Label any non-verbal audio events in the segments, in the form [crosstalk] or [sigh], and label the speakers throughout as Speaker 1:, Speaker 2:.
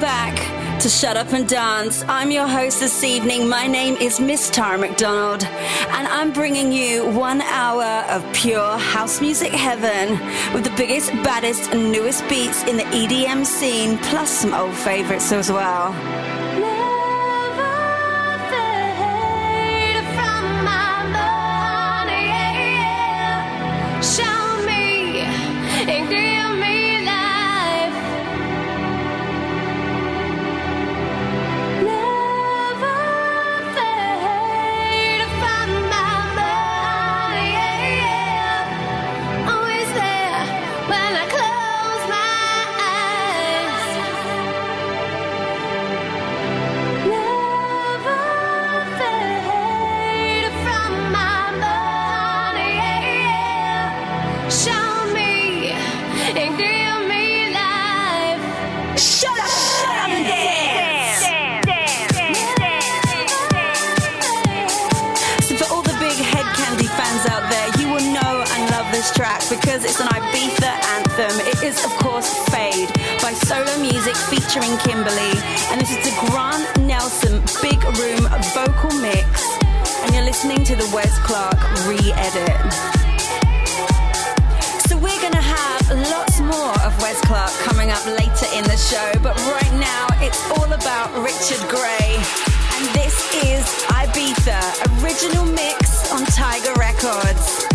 Speaker 1: Back to Shut Up and Dance. I'm your host this evening. My name is Miss Tara McDonald, and I'm bringing you one hour of pure house music heaven with the biggest, baddest, and newest beats in the EDM scene, plus some old favorites as well. Because it's an Ibiza anthem. It is, of course, Fade by Solu Music featuring Kimblee. And this is the Grant Nelson Big Room vocal mix. And you're listening to the Wes Clark re edit. So we're going to have lots more of Wes Clark coming up later in the show. But right now, it's all about Richard Grey. And this is Ibiza, original mix on Tiger Records.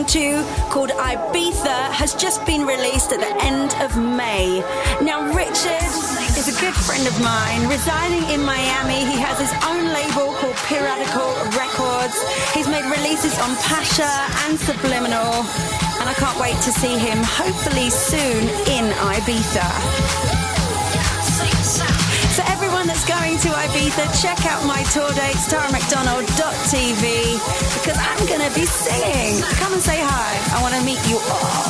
Speaker 1: Listening to, called Ibiza, has just been released at the end of May. Now, Richard is a good friend of mine, residing in Miami. He has his own label called Piratical Records. He's made releases on Pacha and Subliminal, and I can't wait to see him hopefully soon in Ibiza that's going to Ibiza, check out my tour dates, taramcdonald.tv, because I'm going to be singing. Come and say hi. I want to meet you all.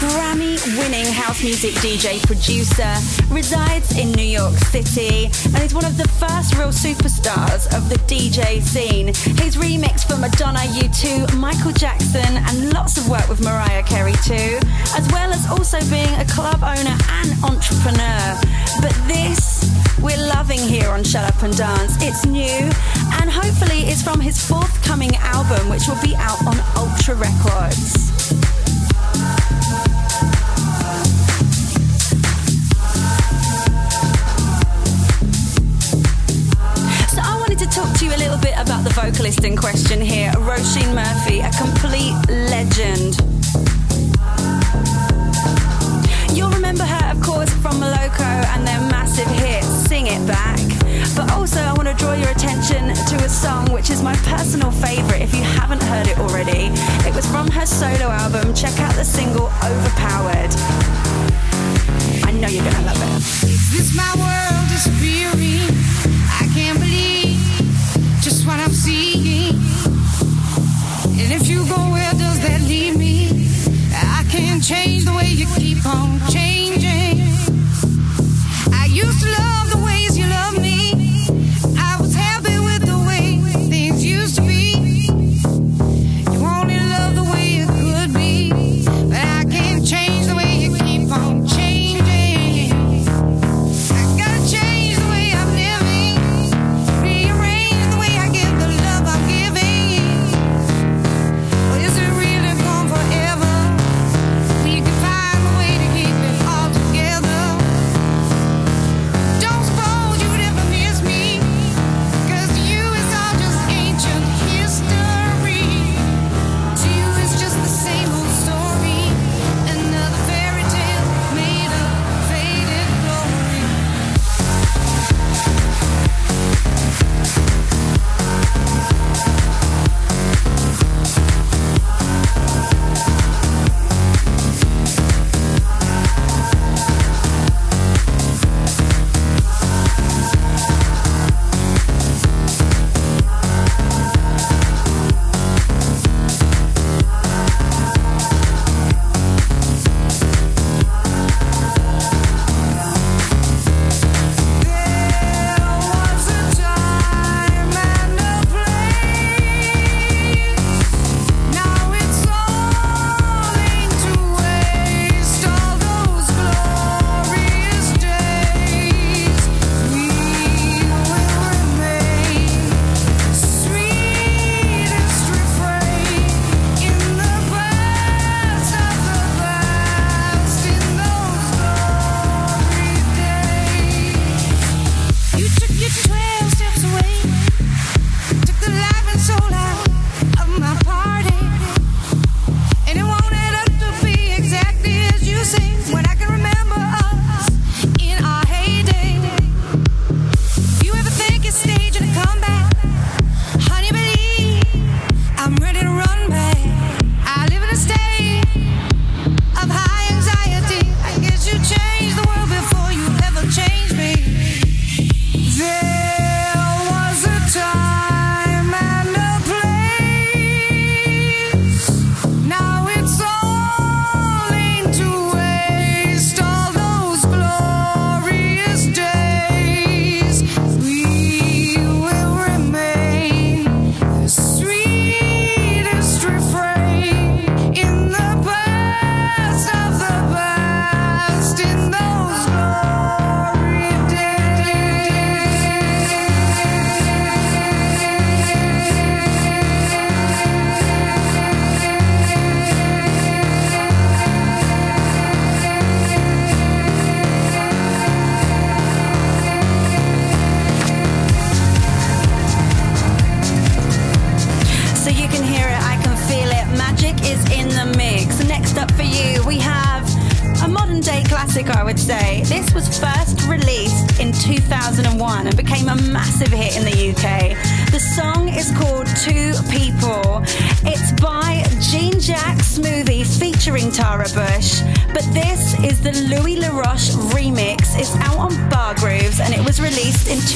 Speaker 1: Grammy winning house music DJ producer, resides in New York City, and is one of the first real superstars of the DJ scene. He's remixed for Madonna, U2, Michael Jackson, and lots of work with Mariah Carey too, as well as also being a club owner and entrepreneur. But this we're loving here on Shut Up and Dance. It's new and hopefully it's from his forthcoming album, which will be out on Ultra Records. vocalist in question here, Roisin Murphy, a complete legend. You'll remember her, of course, from Moloko and their massive hit, Sing It Back. But also, I want to draw your attention to a song which is my personal favourite if you haven't heard it already. It was from her solo album. Check out the single Overpowered. I know you're going to love it.
Speaker 2: Is this my world? Is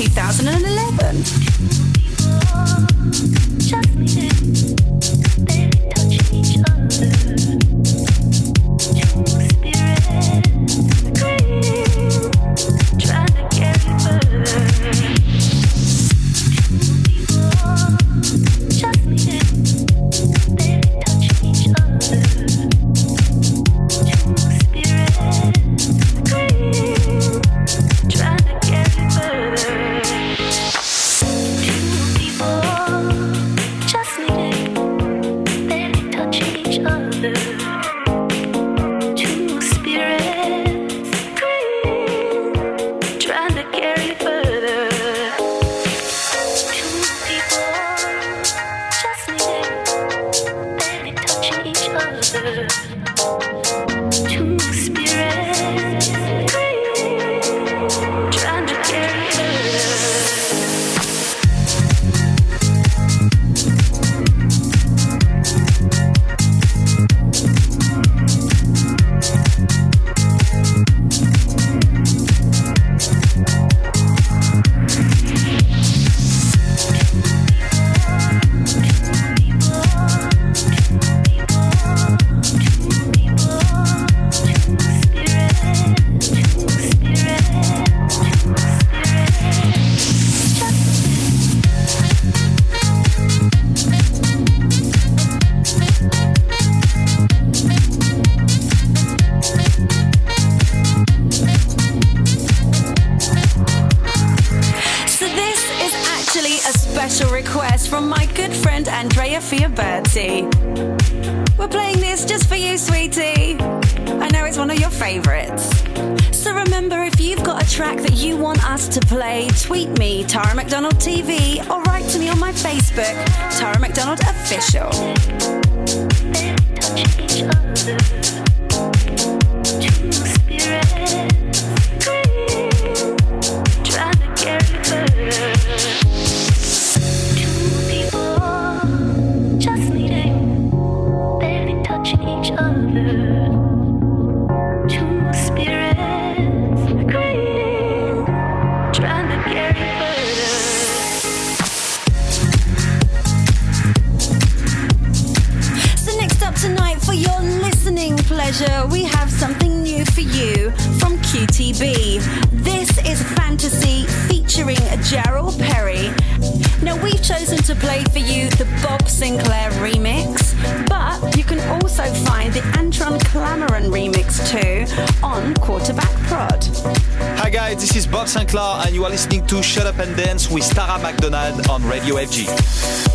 Speaker 1: 2011. Sweetie. I know it's one of your favourites. So remember, if you've got a track that you want us to play, tweet me, Tara McDonald TV, or write to me on my Facebook, Tara McDonald Official. Pleasure, we have something new for you from QTB. This is Fantasy featuring Gerald Perry. Now, we've chosen to play for you the Bob Sinclar remix, but you can also find the Antoine Clamaran remix too on Quarterback Prod.
Speaker 3: Hi, guys, this is Bob Sinclar, and you are listening to Shut Up and Dance with Tara McDonald on Radio FG.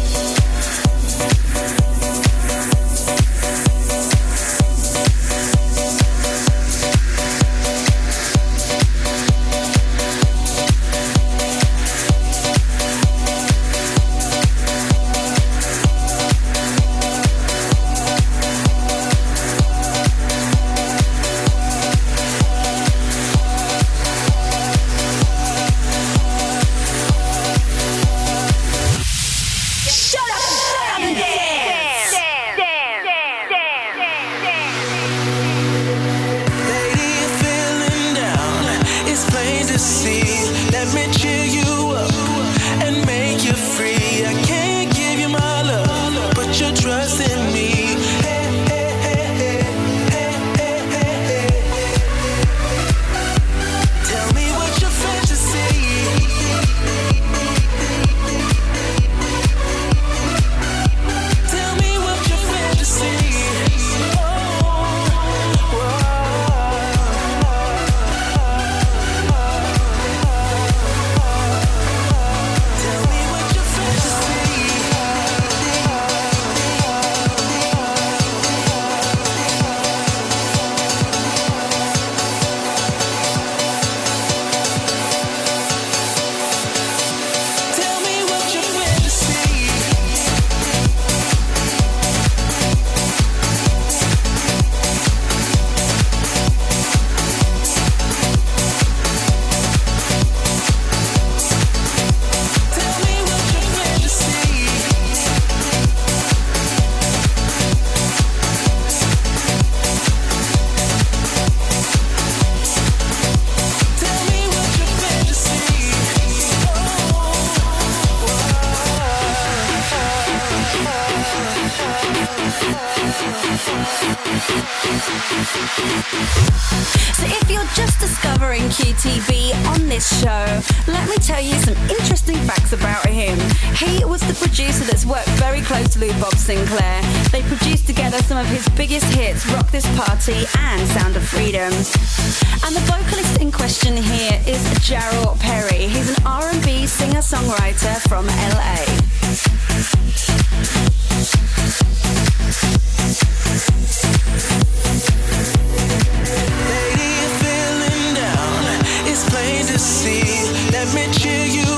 Speaker 4: hear you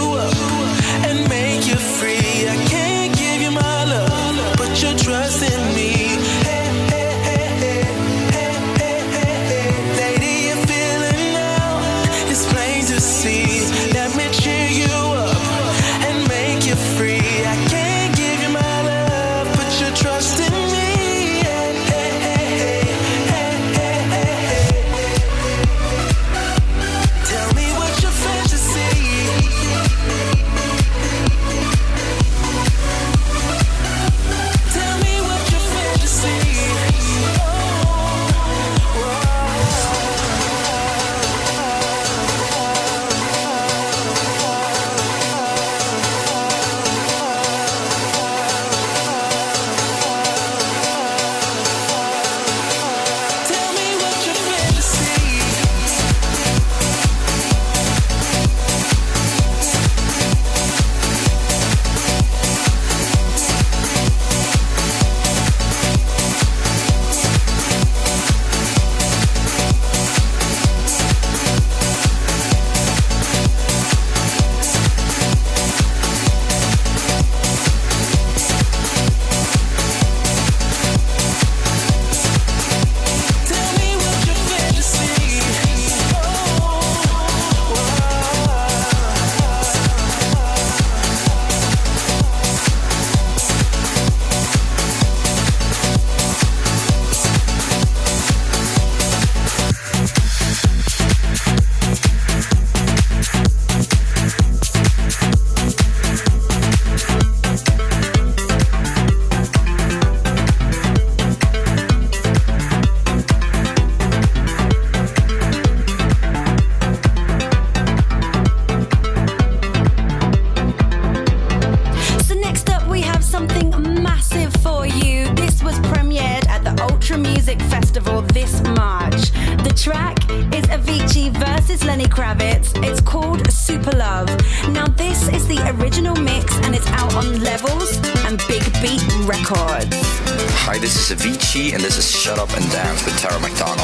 Speaker 5: and dance with Tara McDonald.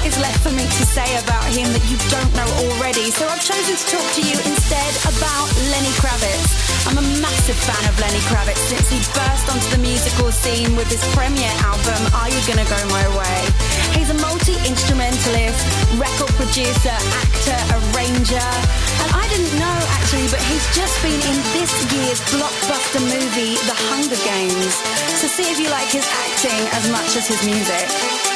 Speaker 1: what is left for me to say about him that you don't know already? So I've chosen to talk to you instead about Lenny Kravitz. I'm a massive fan of Lenny Kravitz since he burst onto the musical scene with his premiere album, Are You Gonna Go My Way? He's a multi-instrumentalist, record producer, actor, arranger. And I didn't know actually, but he's just been in this year's blockbuster movie, The Hunger Games. So see if you like his acting as much as his music.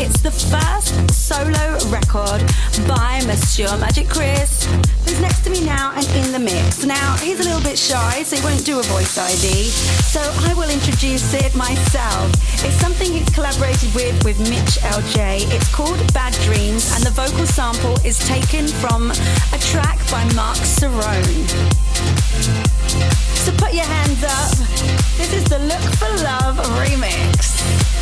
Speaker 1: It's the first solo record by Monsieur Magic Chris, who's next to me now and in the mix. Now, he's a little bit shy, so he won't do a voice ID, so I will introduce it myself. It's something he's collaborated with with Mitch LJ. It's called Bad Dreams, and the vocal sample is taken from a track by Marc Cerrone. So put your hands up. This is the Look for Love remix.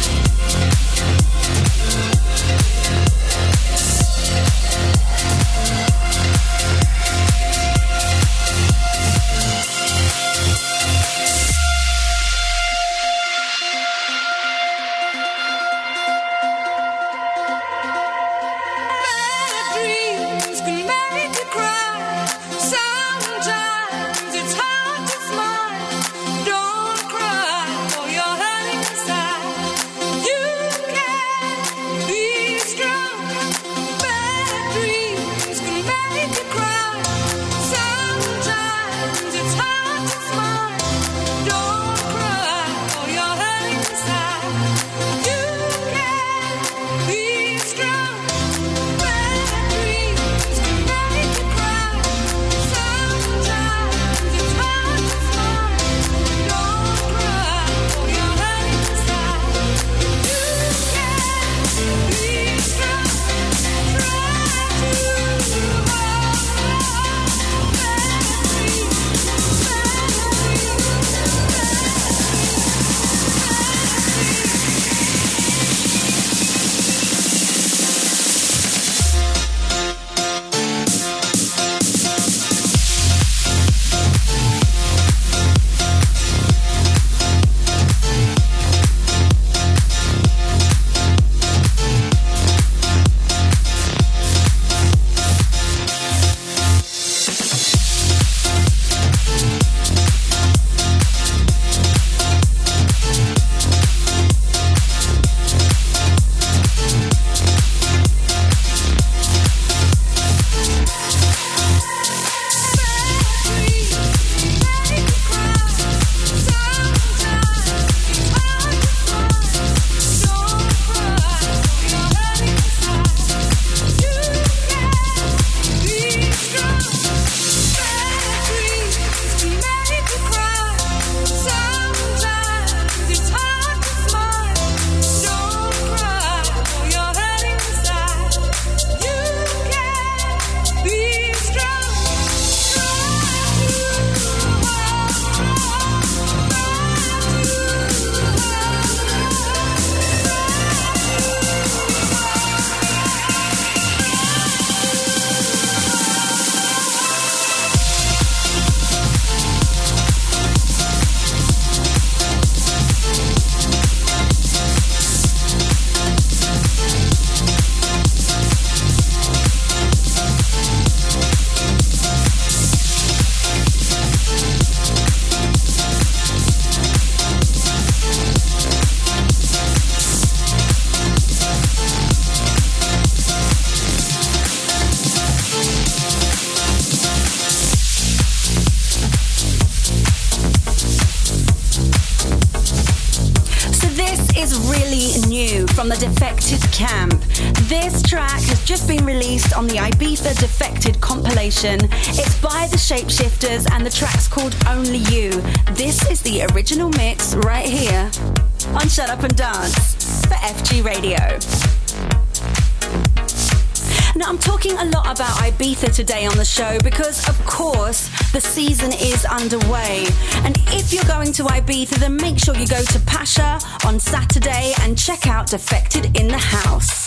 Speaker 1: Compilation. It's by the Shapeshifters and the track's called Only You. This is the original mix right here on Shut Up and Dance for FG Radio. Now, I'm talking a lot about Ibiza today on the show because, of course, the season is underway. And if you're going to Ibiza, then make sure you go to Pacha on Saturday and check out Defected in the House.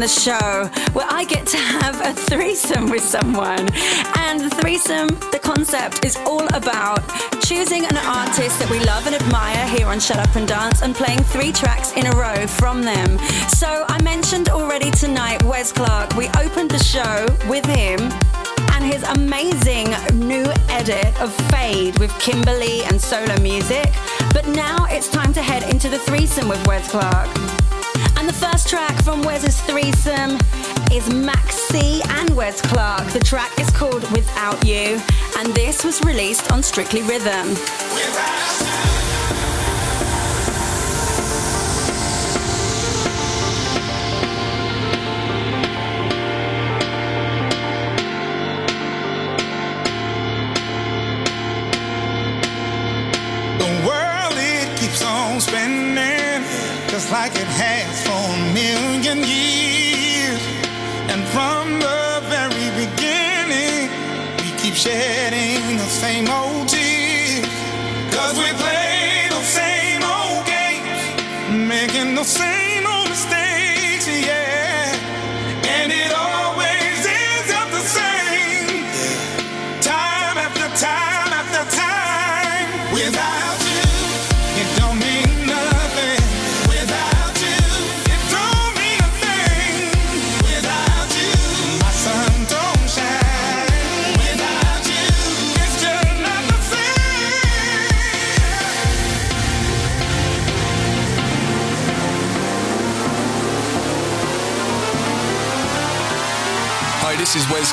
Speaker 1: The show where I get to have a threesome with someone. And the threesome, the concept is all about choosing an artist that we love and admire here on Shut Up and Dance and playing three tracks in a row from them. So I mentioned already tonight Wes Clark. We opened the show with him and his amazing new edit of Fade with Kimblee and Solu Music. But now it's time to head into the threesome with Wes Clark. The first track from Wes's threesome is Max C and Wes Clark. The track is called Without You, and this was released on Strictly Rhythm.
Speaker 6: spinning just like it has million years. And from the very beginning, we keep shedding the same old tears. Cause we play the same old games, making the same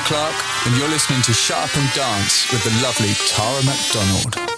Speaker 7: Clark, and you're listening to Shut Up and Dance with the lovely Tara McDonald.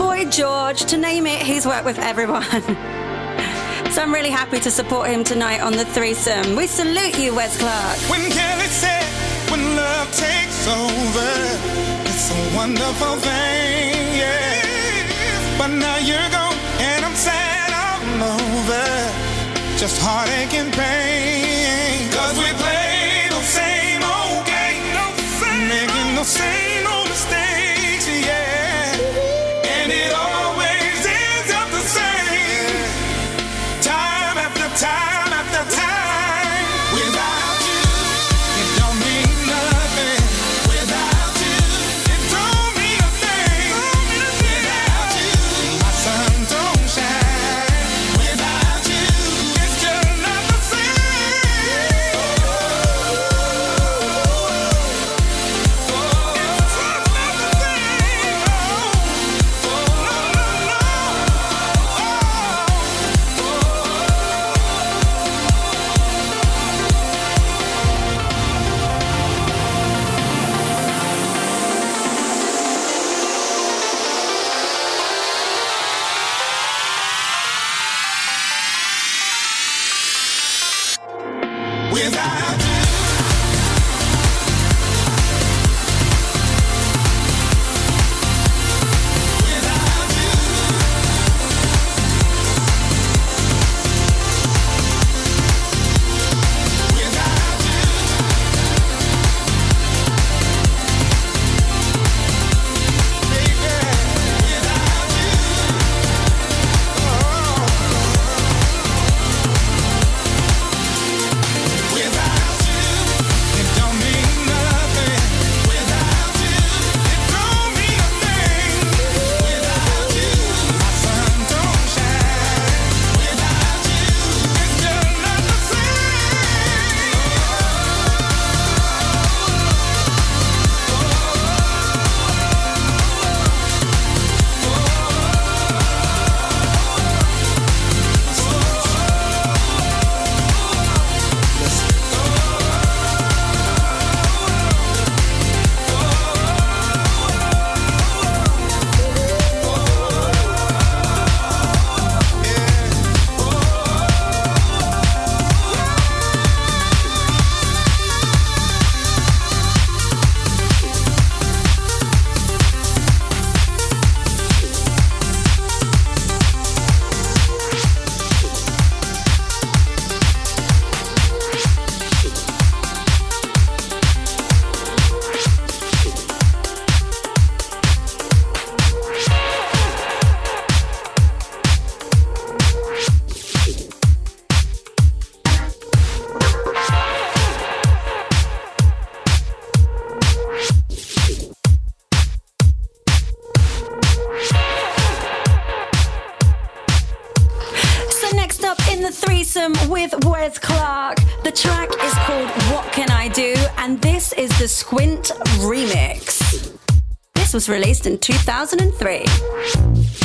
Speaker 1: Boy George, to name it, he's worked with everyone. [laughs] so I'm really happy to support him tonight on the threesome. We salute you, Wes Clark.
Speaker 6: When Kelly said, when love takes over, it's a wonderful thing, yeah. But now you're gone, and I'm sad all over. Just heartache and pain.
Speaker 1: Wes Clark. The track is called What Can I Do? And this is the Squint remix. This was released in 2003.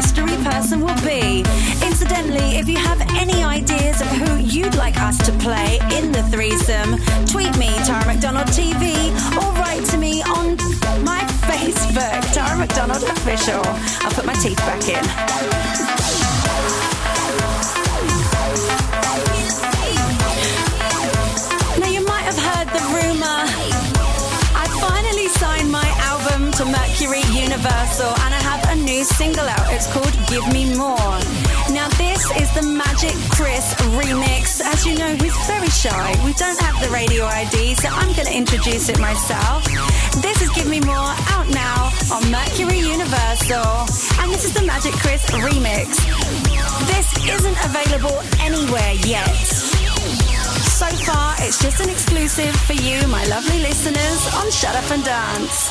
Speaker 1: Mystery person will be. Incidentally, if you have any ideas of who you'd like us to play in the threesome, tweet me, Tara McDonald TV, or write to me on my Facebook, Tara McDonald Official. I'll put my teeth back in. Now, you might have heard the rumor. I finally signed my album to Mercury Universal and I new single out. It's called Give Me More. Now, this is the Magic Chris remix. As you know, he's very shy. We don't have the radio ID, so I'm going to introduce it myself. This is Give Me More out now on Mercury Universal. And this is the Magic Chris remix. This isn't available anywhere yet. So far, it's just an exclusive for you, my lovely listeners, on Shut Up and Dance.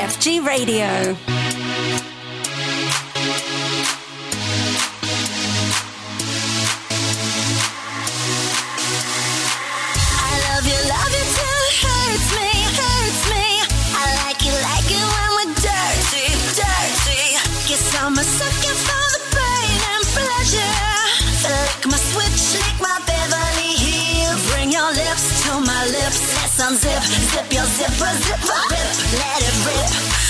Speaker 1: FG Radio.
Speaker 8: Zip your zipper, zipper, rip, rip.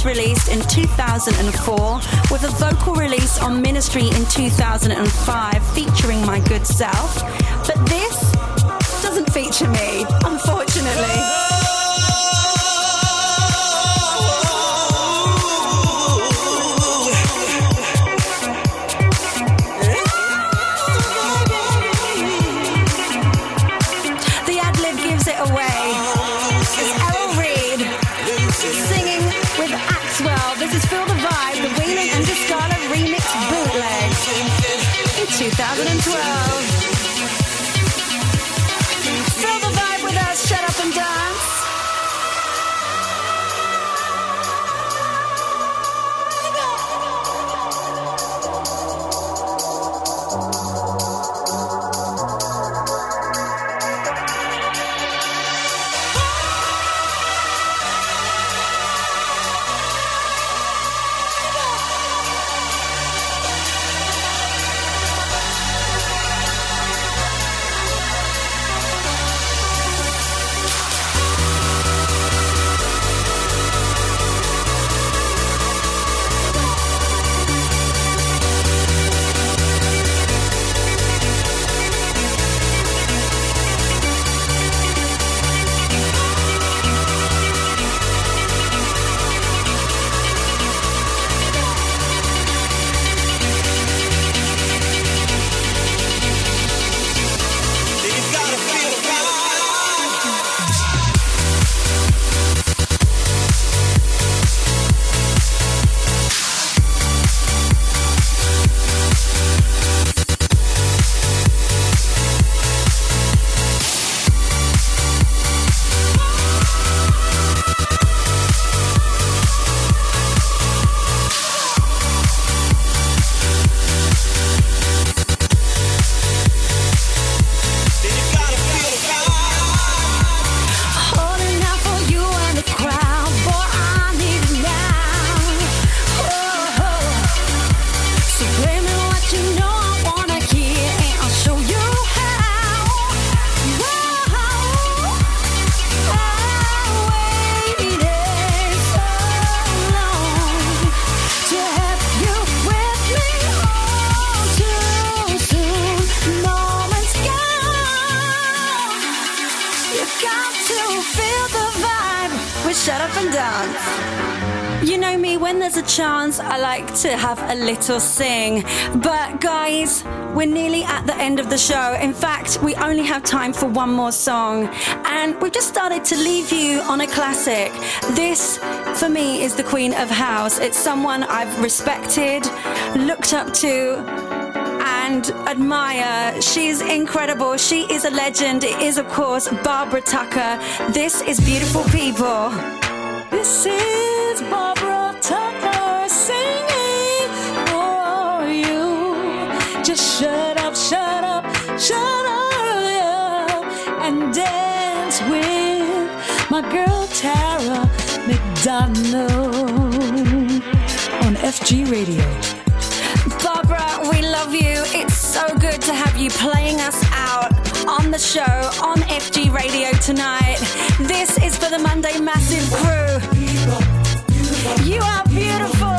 Speaker 1: First released in 2004 with a vocal release on Ministry in 2005 featuring my good self. But this doesn't feature me, unfortunately. Have a little sing. But guys, we're nearly at the end of the show. In fact, we only have time for one more song. And we've just started to leave you on a classic. This, for me, is the Queen of House. It's someone I've respected, looked up to, and admire. She's incredible. She is a legend. It is, of course, Barbara Tucker. This is Beautiful People.
Speaker 9: This is
Speaker 1: my girl Tara McDonald on FG Radio. Barbara, we love you. It's so good to have you playing us out on the show on FG Radio tonight. This is for the Monday Massive crew. You are beautiful.